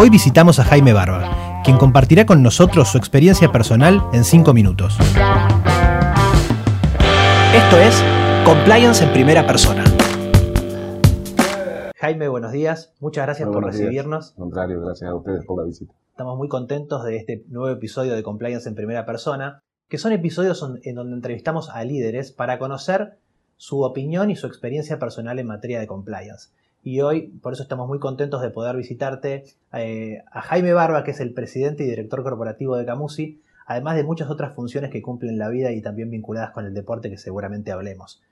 Hoy visitamos a Jaime Barba, quien compartirá con nosotros su experiencia personal en 5 minutos. Esto es Compliance en primera persona. Jaime, buenos días. Muchas gracias por recibirnos. Al contrario, gracias a ustedes por la visita. Estamos muy contentos de este nuevo episodio de Compliance en primera persona, que son episodios en donde entrevistamos a líderes para conocer su opinión y su experiencia personal en materia de compliance y hoy por eso estamos muy contentos de poder visitarte eh, a Jaime Barba, que es el presidente y director corporativo de Camusi, además de muchas otras funciones que cumplen la vida y también vinculadas con el deporte que seguramente hablemos.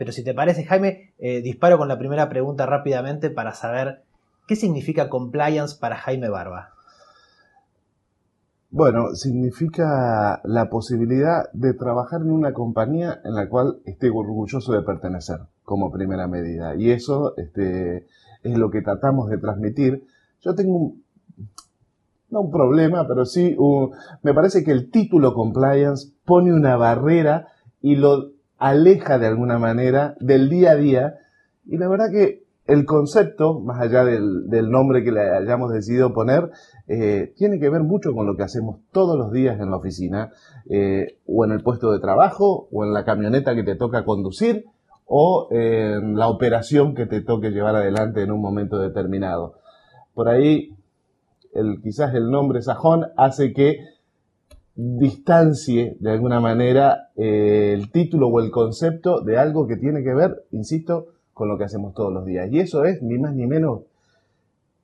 Pero si te parece, Jaime, eh, disparo con la primera pregunta rápidamente para saber qué significa compliance para Jaime Barba. Bueno, significa la posibilidad de trabajar en una compañía en la cual esté orgulloso de pertenecer como primera medida. Y eso este, es lo que tratamos de transmitir. Yo tengo un, no un problema, pero sí me parece que el título compliance pone una barrera y lo aleja de alguna manera del día a día. Y la verdad que el concepto, más allá del, nombre que le hayamos decidido poner, eh, tiene que ver mucho con lo que hacemos todos los días en la oficina, eh, o en el puesto de trabajo, o en la camioneta que te toca conducir, o en la operación que te toque llevar adelante en un momento determinado. Por ahí, el, quizás el nombre sajón hace que distancie de alguna manera eh, el título o el concepto de algo que tiene que ver, insisto, con lo que hacemos todos los días. Y eso es ni más ni menos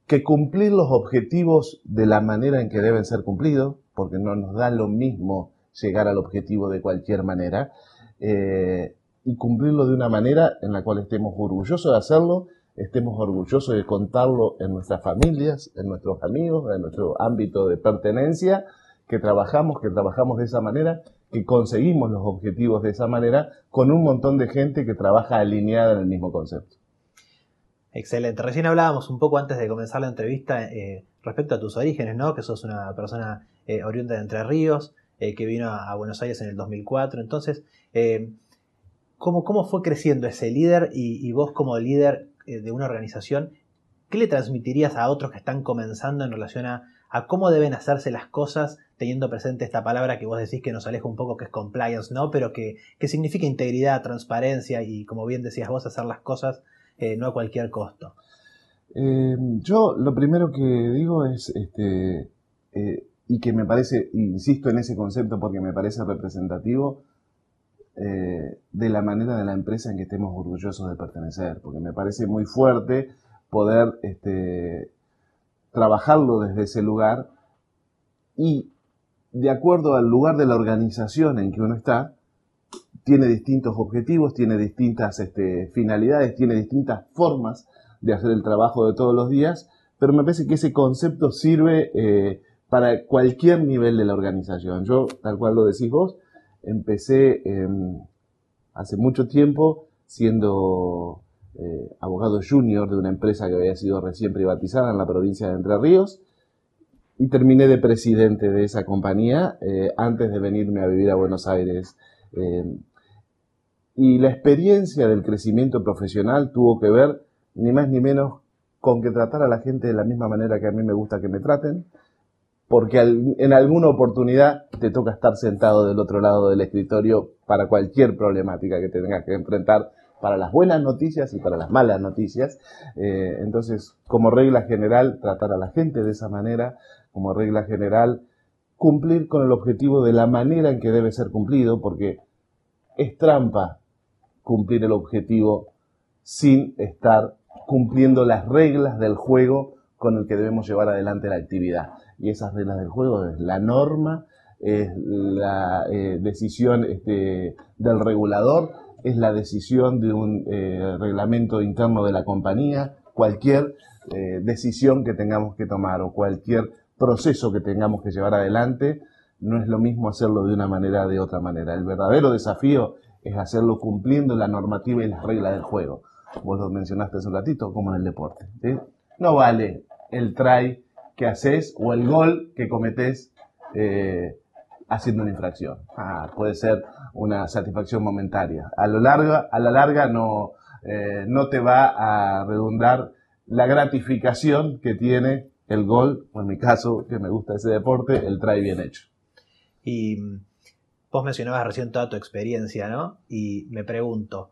que cumplir los objetivos de la manera en que deben ser cumplidos, porque no nos da lo mismo llegar al objetivo de cualquier manera, eh, y cumplirlo de una manera en la cual estemos orgullosos de hacerlo, estemos orgullosos de contarlo en nuestras familias, en nuestros amigos, en nuestro ámbito de pertenencia, que trabajamos, que trabajamos de esa manera, que conseguimos los objetivos de esa manera con un montón de gente que trabaja alineada en el mismo concepto. Excelente. Recién hablábamos un poco antes de comenzar la entrevista eh, respecto a tus orígenes, ¿no? Que sos una persona eh, oriunda de Entre Ríos, eh, que vino a, Buenos Aires en el 2004. Entonces, ¿Cómo, fue creciendo ese líder y, vos como líder eh, de una organización, qué le transmitirías a otros que están comenzando en relación a, cómo deben hacerse las cosas, teniendo presente esta palabra que vos decís que nos aleja un poco, que es compliance, ¿no? Pero que, significa integridad, transparencia y, como bien decías vos, hacer las cosas eh, no a cualquier costo. Eh, yo lo primero que digo es, este, y que me parece, insisto en ese concepto porque me parece representativo, eh, de la manera de la empresa en que estemos orgullosos de pertenecer, porque me parece muy fuerte poder este, trabajarlo desde ese lugar y de acuerdo al lugar de la organización en que uno está, tiene distintos objetivos, tiene distintas este, finalidades, tiene distintas formas de hacer el trabajo de todos los días, pero me parece que ese concepto sirve eh, para cualquier nivel de la organización. Yo, tal cual lo decís vos, empecé em, hace mucho tiempo siendo eh, abogado junior de una empresa que había sido recién privatizada en la provincia de Entre Ríos y terminé de presidente de esa compañía eh, antes de venirme a vivir a Buenos Aires. Em, y la experiencia del crecimiento profesional tuvo que ver ni más ni menos con que tratar a la gente de la misma manera que a mí me gusta que me traten, porque en alguna oportunidad te toca estar sentado del otro lado del escritorio para cualquier problemática que tengas que enfrentar, para las buenas noticias y para las malas noticias. Eh, entonces, como regla general, tratar a la gente de esa manera, como regla general, cumplir con el objetivo de la manera en que debe ser cumplido, porque es trampa cumplir el objetivo sin estar cumpliendo las reglas del juego con el que debemos llevar adelante la actividad y esas reglas del juego es la norma, es la eh, decisión este, del regulador, es la decisión de un eh, reglamento interno de la compañía, cualquier eh, decisión que tengamos que tomar o cualquier proceso que tengamos que llevar adelante, no es lo mismo hacerlo de una manera o de otra manera. El verdadero desafío es hacerlo cumpliendo la normativa y las reglas del juego. Vos lo mencionaste hace un ratito, como en el deporte. no vale el try que haces o el gol que cometés eh, haciendo una infracción. Ah, puede ser una satisfacción momentaria. A, lo larga, a la larga no, eh, no te va a redundar la gratificación que tiene el gol, o en mi caso, que me gusta ese deporte, el try bien hecho. Y mm, vos mencionabas recién toda tu experiencia, ¿no? Y me pregunto,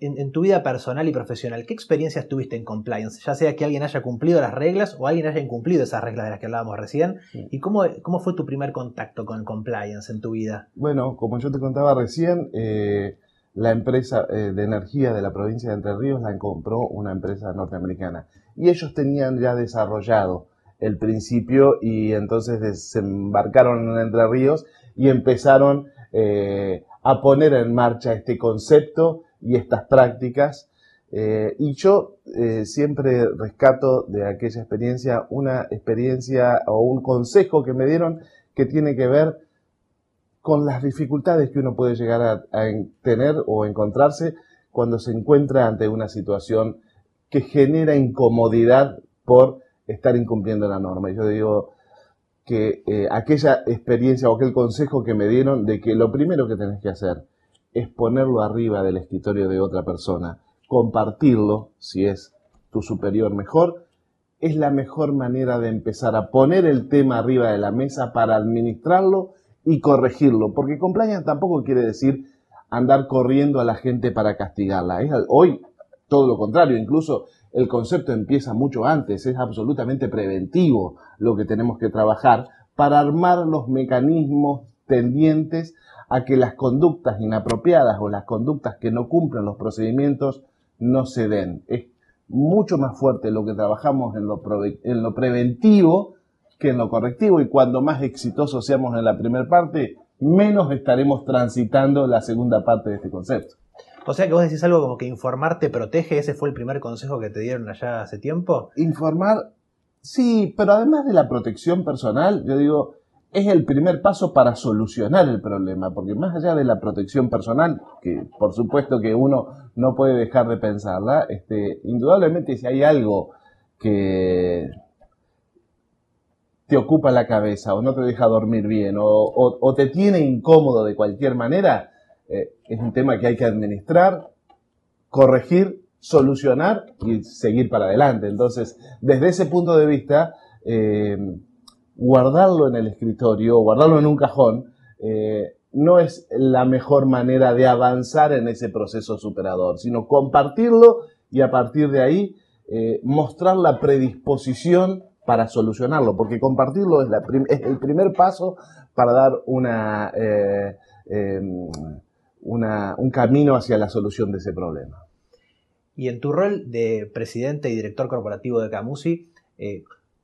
en, tu vida personal y profesional, ¿qué experiencias tuviste en compliance? Ya sea que alguien haya cumplido las reglas o alguien haya incumplido esas reglas de las que hablábamos recién. ¿Y cómo, cómo fue tu primer contacto con compliance en tu vida? Bueno, como yo te contaba recién, eh, la empresa eh, de energía de la provincia de Entre Ríos la compró una empresa norteamericana. Y ellos tenían ya desarrollado el principio y entonces desembarcaron en Entre Ríos y empezaron eh, a poner en marcha este concepto y estas prácticas. Eh, y yo eh, siempre rescato de aquella experiencia una experiencia o un consejo que me dieron que tiene que ver con las dificultades que uno puede llegar a, tener o encontrarse cuando se encuentra ante una situación que genera incomodidad por estar incumpliendo la norma. Yo digo que eh, aquella experiencia o aquel consejo que me dieron de que lo primero que tenés que hacer es ponerlo arriba del escritorio de otra persona, compartirlo, si es tu superior mejor, es la mejor manera de empezar a poner el tema arriba de la mesa para administrarlo y corregirlo, porque compliance tampoco quiere decir andar corriendo a la gente para castigarla. hoy todo lo contrario, incluso el concepto empieza mucho antes, es absolutamente preventivo lo que tenemos que trabajar para armar los mecanismos tendientes a que las conductas inapropiadas o las conductas que no cumplen los procedimientos no se den. Es mucho más fuerte lo que trabajamos en lo, en lo preventivo que en lo correctivo y cuando más exitosos seamos en la primera parte, menos estaremos transitando la segunda parte de este concepto. O sea que vos decís algo como que informar te protege, ese fue el primer consejo que te dieron allá hace tiempo. Informar, sí, pero además de la protección personal, yo digo, es el primer paso para solucionar el problema, porque más allá de la protección personal, que por supuesto que uno no puede dejar de pensarla, este, indudablemente si hay algo que te ocupa la cabeza o no te deja dormir bien o, te tiene incómodo de cualquier manera, eh, es un tema que hay que administrar, corregir, solucionar y seguir para adelante. Entonces, desde ese punto de vista, eh, guardarlo en el escritorio, guardarlo en un cajón, eh, no es la mejor manera de avanzar en ese proceso superador, sino compartirlo y a partir de ahí eh, mostrar la predisposición para solucionarlo, porque compartirlo es, el primer paso para dar una, eh, em, una, un camino hacia la solución de ese problema. Y en tu rol de presidente y director corporativo de Camusi,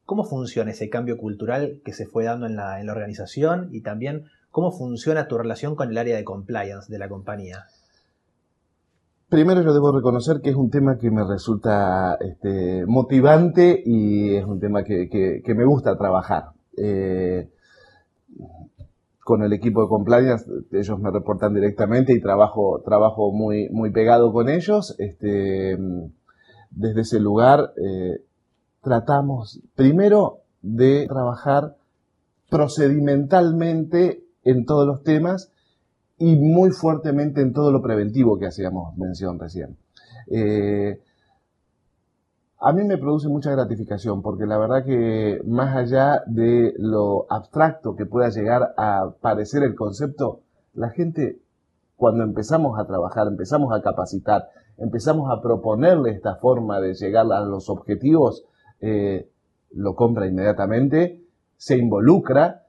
¿Cómo funciona ese cambio cultural que se fue dando en la, organización y también cómo funciona tu relación con el área de compliance de la compañía? Primero yo debo reconocer que es un tema que me resulta este, motivante y es un tema que, me gusta trabajar. Eh, con el equipo de compliance, ellos me reportan directamente y trabajo, trabajo muy, muy pegado con ellos. Este, desde ese lugar eh, tratamos primero de trabajar procedimentalmente en todos los temas y muy fuertemente en todo lo preventivo que hacíamos mención recién. Eh, a mí me produce mucha gratificación porque la verdad que más allá de lo abstracto que pueda llegar a parecer el concepto, la gente cuando empezamos a trabajar, empezamos a capacitar, empezamos a proponerle esta forma de llegar a los objetivos, eh, lo compra inmediatamente, se involucra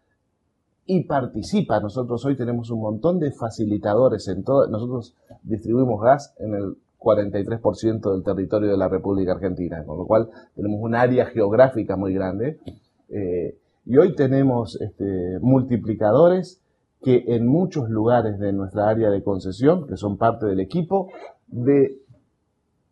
y participa. Nosotros hoy tenemos un montón de facilitadores en todo. Nosotros distribuimos gas en el 43% del territorio de la República Argentina, con lo cual tenemos un área geográfica muy grande. Eh, y hoy tenemos este, multiplicadores que en muchos lugares de nuestra área de concesión, que son parte del equipo, de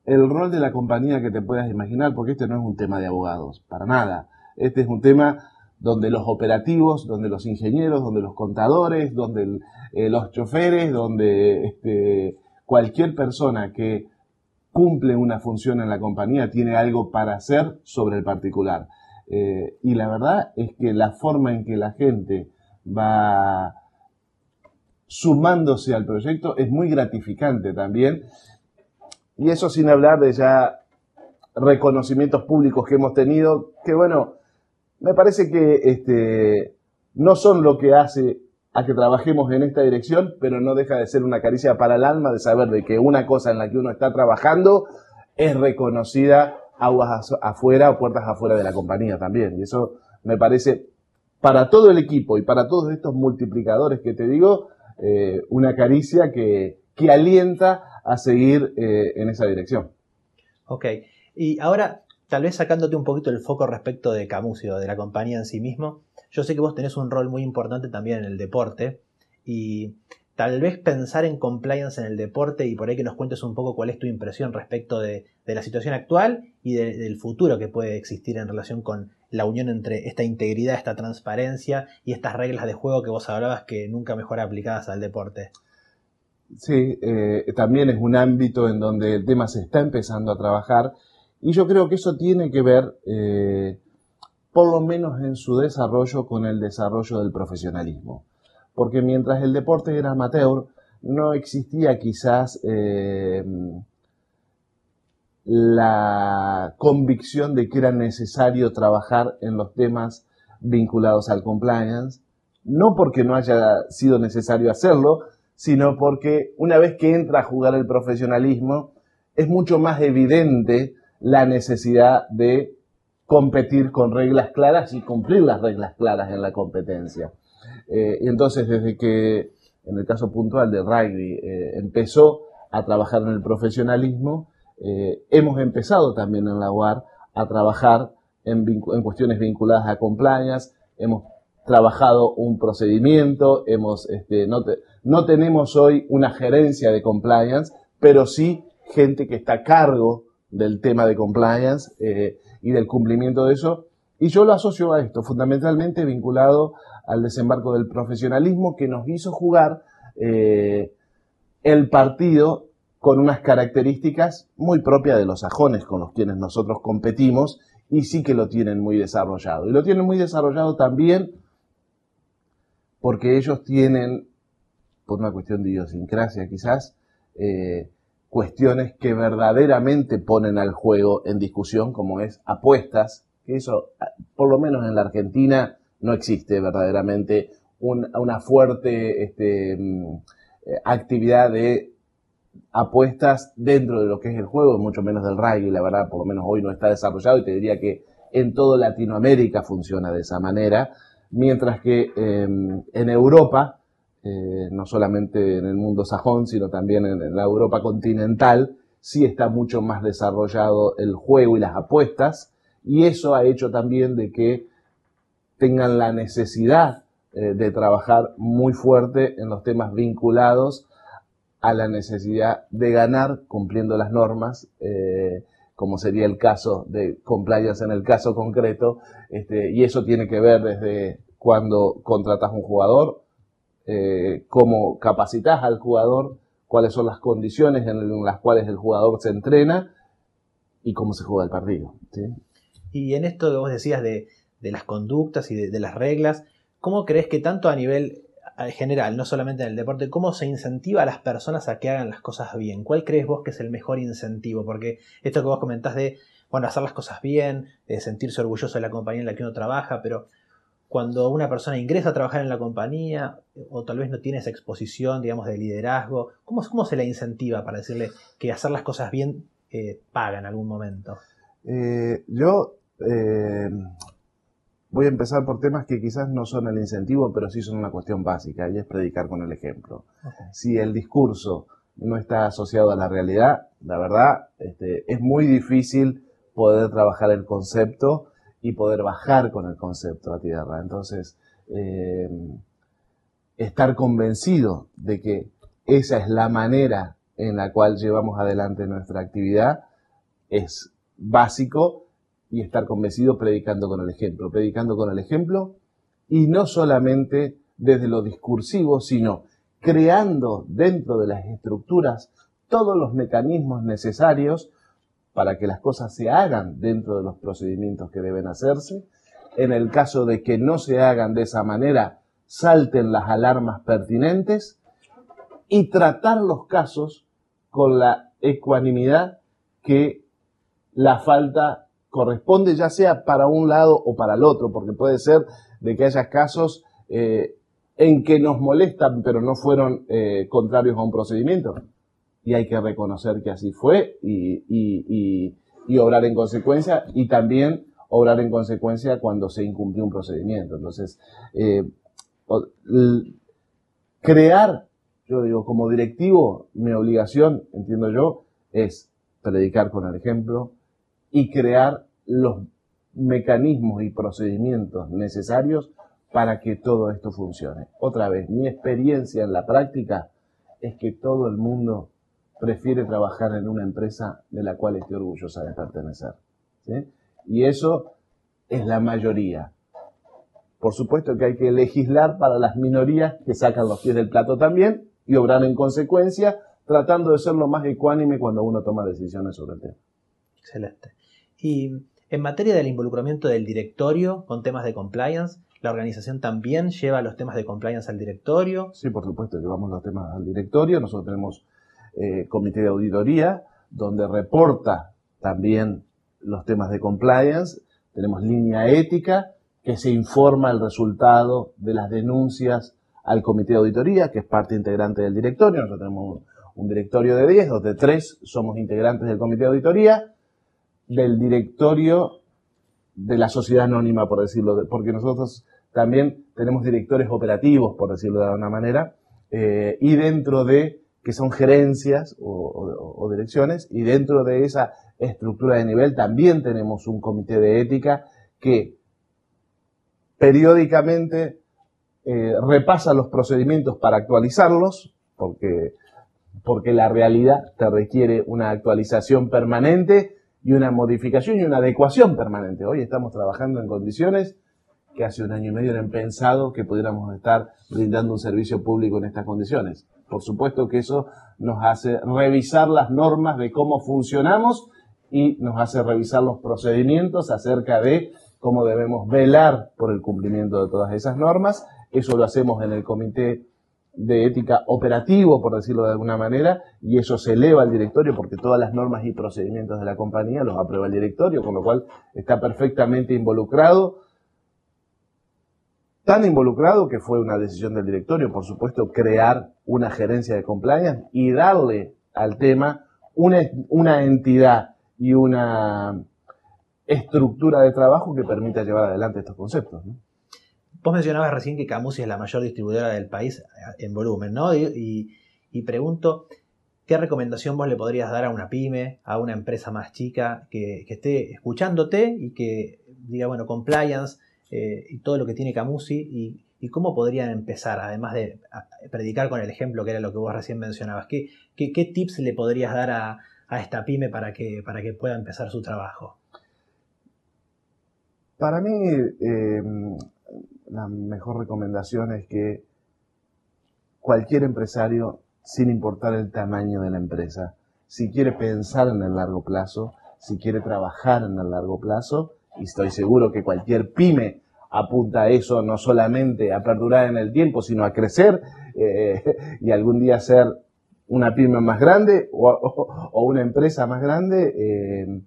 el rol de la compañía que te puedas imaginar, porque este no es un tema de abogados, para nada. Este es un tema donde los operativos, donde los ingenieros, donde los contadores, donde eh, los choferes, donde este, cualquier persona que cumple una función en la compañía, tiene algo para hacer sobre el particular. Eh, y la verdad es que la forma en que la gente va sumándose al proyecto es muy gratificante también. Y eso sin hablar de ya reconocimientos públicos que hemos tenido, que bueno, me parece que este, no son lo que hace a que trabajemos en esta dirección, pero no deja de ser una caricia para el alma de saber de que una cosa en la que uno está trabajando es reconocida aguas afuera o puertas afuera de la compañía también. Y eso me parece, para todo el equipo y para todos estos multiplicadores que te digo, eh, una caricia que, que, alienta a seguir eh, en esa dirección. Ok, y ahora tal vez sacándote un poquito el foco respecto de Camusio, de la compañía en sí mismo, yo sé que vos tenés un rol muy importante también en el deporte y tal vez pensar en compliance en el deporte y por ahí que nos cuentes un poco cuál es tu impresión respecto de, la situación actual y del futuro que puede existir en relación con la unión entre esta integridad, esta transparencia y estas reglas de juego que vos hablabas que nunca mejor aplicadas al deporte. Sí, eh, también es un ámbito en donde el tema se está empezando a trabajar y yo creo que eso tiene que ver, eh, por lo menos en su desarrollo, con el desarrollo del profesionalismo. Porque mientras el deporte era amateur, no existía quizás eh, la convicción de que era necesario trabajar en los temas vinculados al compliance, no porque no haya sido necesario hacerlo, sino porque una vez que entra a jugar el profesionalismo, es mucho más evidente la necesidad de competir con reglas claras y cumplir las reglas claras en la competencia. Eh, y entonces, desde que, en el caso puntual de rugby, eh, empezó a trabajar en el profesionalismo, eh, hemos empezado también en la UAR a trabajar en, cuestiones vinculadas a compliance, hemos trabajado un procedimiento, hemos, este, no, no tenemos hoy una gerencia de compliance, pero sí gente que está a cargo del tema de compliance eh, y del cumplimiento de eso. Y yo lo asocio a esto, fundamentalmente vinculado al desembarco del profesionalismo que nos hizo jugar eh, el partido con unas características muy propias de los sajones con los quienes nosotros competimos y sí que lo tienen muy desarrollado. Y lo tienen muy desarrollado también porque ellos tienen, por una cuestión de idiosincrasia quizás, eh, cuestiones que verdaderamente ponen al juego en discusión, como es apuestas, que eso, por lo menos en la Argentina, no existe verdaderamente una fuerte este, mm, eh, actividad de apuestas dentro de lo que es el juego, mucho menos del rugby, la verdad, por lo menos hoy no está desarrollado y te diría que en toda Latinoamérica funciona de esa manera, mientras que em, en Europa eh, no solamente en el mundo sajón, sino también en, la Europa continental, sí está mucho más desarrollado el juego y las apuestas, y eso ha hecho también de que tengan la necesidad eh, de trabajar muy fuerte en los temas vinculados a la necesidad de ganar cumpliendo las normas, eh, como sería el caso de compliance en el caso concreto, este, y eso tiene que ver desde cuando contratas un jugador eh, cómo capacitas al jugador, cuáles son las condiciones en las cuales el jugador se entrena y cómo se juega el partido. Y en esto que vos decías de, las conductas y de, las reglas, ¿cómo crees que tanto a nivel general, no solamente en el deporte, cómo se incentiva a las personas a que hagan las cosas bien? ¿Cuál crees vos que es el mejor incentivo? Porque esto que vos comentás de, bueno, hacer las cosas bien, de sentirse orgulloso de la compañía en la que uno trabaja, pero cuando una persona ingresa a trabajar en la compañía o tal vez no tiene esa exposición, digamos, de liderazgo? ¿Cómo, se le incentiva para decirle que hacer las cosas bien eh, paga en algún momento? Eh, yo eh, voy a empezar por temas que quizás no son el incentivo, pero sí son una cuestión básica, y es predicar con el ejemplo. Si el discurso no está asociado a la realidad, la verdad, este, es muy difícil poder trabajar el concepto y poder bajar con el concepto a tierra. Entonces, eh, estar convencido de que esa es la manera en la cual llevamos adelante nuestra actividad es básico y estar convencido predicando con el ejemplo, predicando con el ejemplo y no solamente desde lo discursivo, sino creando dentro de las estructuras todos los mecanismos necesarios para que las cosas se hagan dentro de los procedimientos que deben hacerse. En el caso de que no se hagan de esa manera, salten las alarmas pertinentes y tratar los casos con la ecuanimidad que la falta corresponde, ya sea para un lado o para el otro, porque puede ser de que haya casos eh, en que nos molestan, pero no fueron eh, contrarios a un procedimiento. Y hay que reconocer que así fue y, obrar en consecuencia y también obrar en consecuencia cuando se incumplió un procedimiento. Entonces, eh, crear, yo digo, como directivo, mi obligación, entiendo yo, es predicar con el ejemplo y crear los mecanismos y procedimientos necesarios para que todo esto funcione. Otra vez, mi experiencia en la práctica es que todo el mundo prefiere trabajar en una empresa de la cual esté orgullosa de pertenecer. Y eso es la mayoría. Por supuesto que hay que legislar para las minorías que sacan los pies del plato también y obrar en consecuencia, tratando de ser lo más ecuánime cuando uno toma decisiones sobre el tema. Excelente. Y en materia del involucramiento del directorio con temas de compliance, ¿la organización también lleva los temas de compliance al directorio? Sí, por supuesto, llevamos los temas al directorio. Nosotros tenemos eh, comité de auditoría donde reporta también los temas de compliance. Tenemos línea ética que se informa el resultado de las denuncias al comité de auditoría, que es parte integrante del directorio. Nosotros tenemos un, directorio de 10, donde 3 somos integrantes del comité de auditoría, del directorio de la sociedad anónima, por decirlo, porque nosotros también tenemos directores operativos, por decirlo de alguna manera, eh, y dentro de, que son gerencias o direcciones, y dentro de esa estructura de nivel también tenemos un comité de ética que periódicamente eh, repasa los procedimientos para actualizarlos, porque, porque la realidad te requiere una actualización permanente y una modificación y una adecuación permanente. Hoy estamos trabajando en condiciones que hace un año y medio eran pensado que pudiéramos estar brindando un servicio público en estas condiciones. Por supuesto que eso nos hace revisar las normas de cómo funcionamos y nos hace revisar los procedimientos acerca de cómo debemos velar por el cumplimiento de todas esas normas. Eso lo hacemos en el comité de ética operativo, por decirlo de alguna manera, y eso se eleva al directorio porque todas las normas y procedimientos de la compañía los aprueba el directorio, con lo cual está perfectamente involucrado. Tan involucrado que fue una decisión del directorio, por supuesto, crear una gerencia de compliance y darle al tema una, una entidad y una estructura de trabajo que permita llevar adelante estos conceptos. Vos mencionabas recién que Camusi es la mayor distribuidora del país eh, en volumen, ¿no? Y, pregunto, ¿qué recomendación vos le podrías dar a una pyme, a una empresa más chica que, esté escuchándote y que diga, bueno, compliance eh, y todo lo que tiene Camusi y, cómo podrían empezar, además de predicar con el ejemplo que era lo que vos recién mencionabas? ¿Qué, qué, tips le podrías dar a, a esta pyme para que, para que pueda empezar su trabajo? Para mí, eh, la mejor recomendación es que cualquier empresario, sin importar el tamaño de la empresa, si quiere pensar en el largo plazo, si quiere trabajar en el largo plazo, y estoy seguro que cualquier pyme apunta a eso, no solamente a perdurar en el tiempo, sino a crecer eh, y algún día ser una pyme más grande o, una empresa más grande, eh,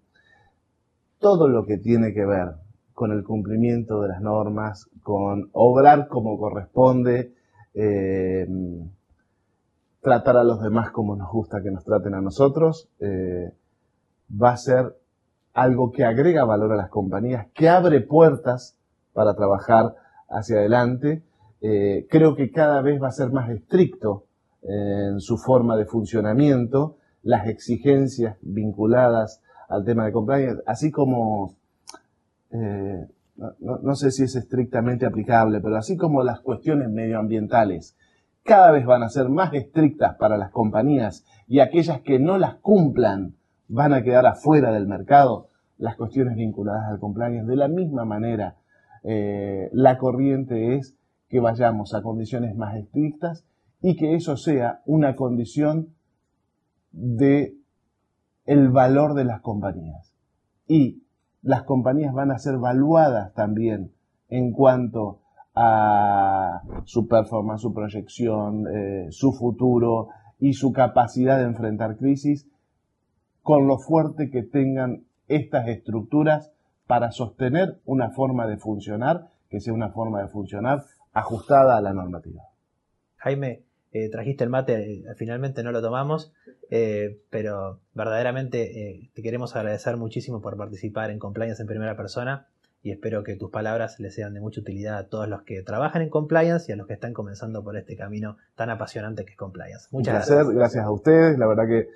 todo lo que tiene que ver con el cumplimiento de las normas, con obrar como corresponde, eh, tratar a los demás como nos gusta que nos traten a nosotros, eh, va a ser algo que agrega valor a las compañías, que abre puertas para trabajar hacia adelante. Eh, creo que cada vez va a ser más estricto en su forma de funcionamiento, las exigencias vinculadas al tema de compliance, así como eh, no, sé si es estrictamente aplicable, pero así como las cuestiones medioambientales cada vez van a ser más estrictas para las compañías y aquellas que no las cumplan van a quedar afuera del mercado, las cuestiones vinculadas al compliance, de la misma manera, eh, la corriente es que vayamos a condiciones más estrictas y que eso sea una condición de el valor de las compañías. Y las compañías van a ser valuadas también en cuanto a su performance, su proyección, eh, su futuro y su capacidad de enfrentar crisis con lo fuerte que tengan estas estructuras para sostener una forma de funcionar que sea una forma de funcionar ajustada a la normativa. Jaime, eh, trajiste el mate, eh, finalmente no lo tomamos, eh, pero verdaderamente te queremos agradecer muchísimo por participar en Compliance en primera persona y espero que tus palabras les sean de mucha utilidad a todos los que trabajan en compliance y a los que están comenzando por este camino tan apasionante que es compliance. Muchas gracias. Gracias a ustedes. La verdad que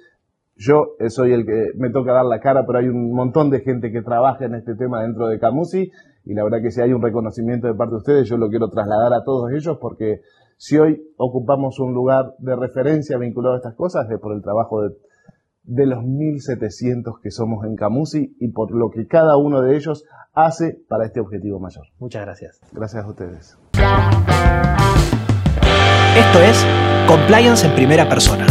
yo soy el que me toca dar la cara, pero hay un montón de gente que trabaja en este tema dentro de Camusi y la verdad que si hay un reconocimiento de parte de ustedes, yo lo quiero trasladar a todos ellos porque si hoy ocupamos un lugar de referencia vinculado a estas cosas es por el trabajo de, de los 1.700 que somos en Camusi y por lo que cada uno de ellos hace para este objetivo mayor. Muchas gracias. Gracias a ustedes. Esto es Compliance en primera persona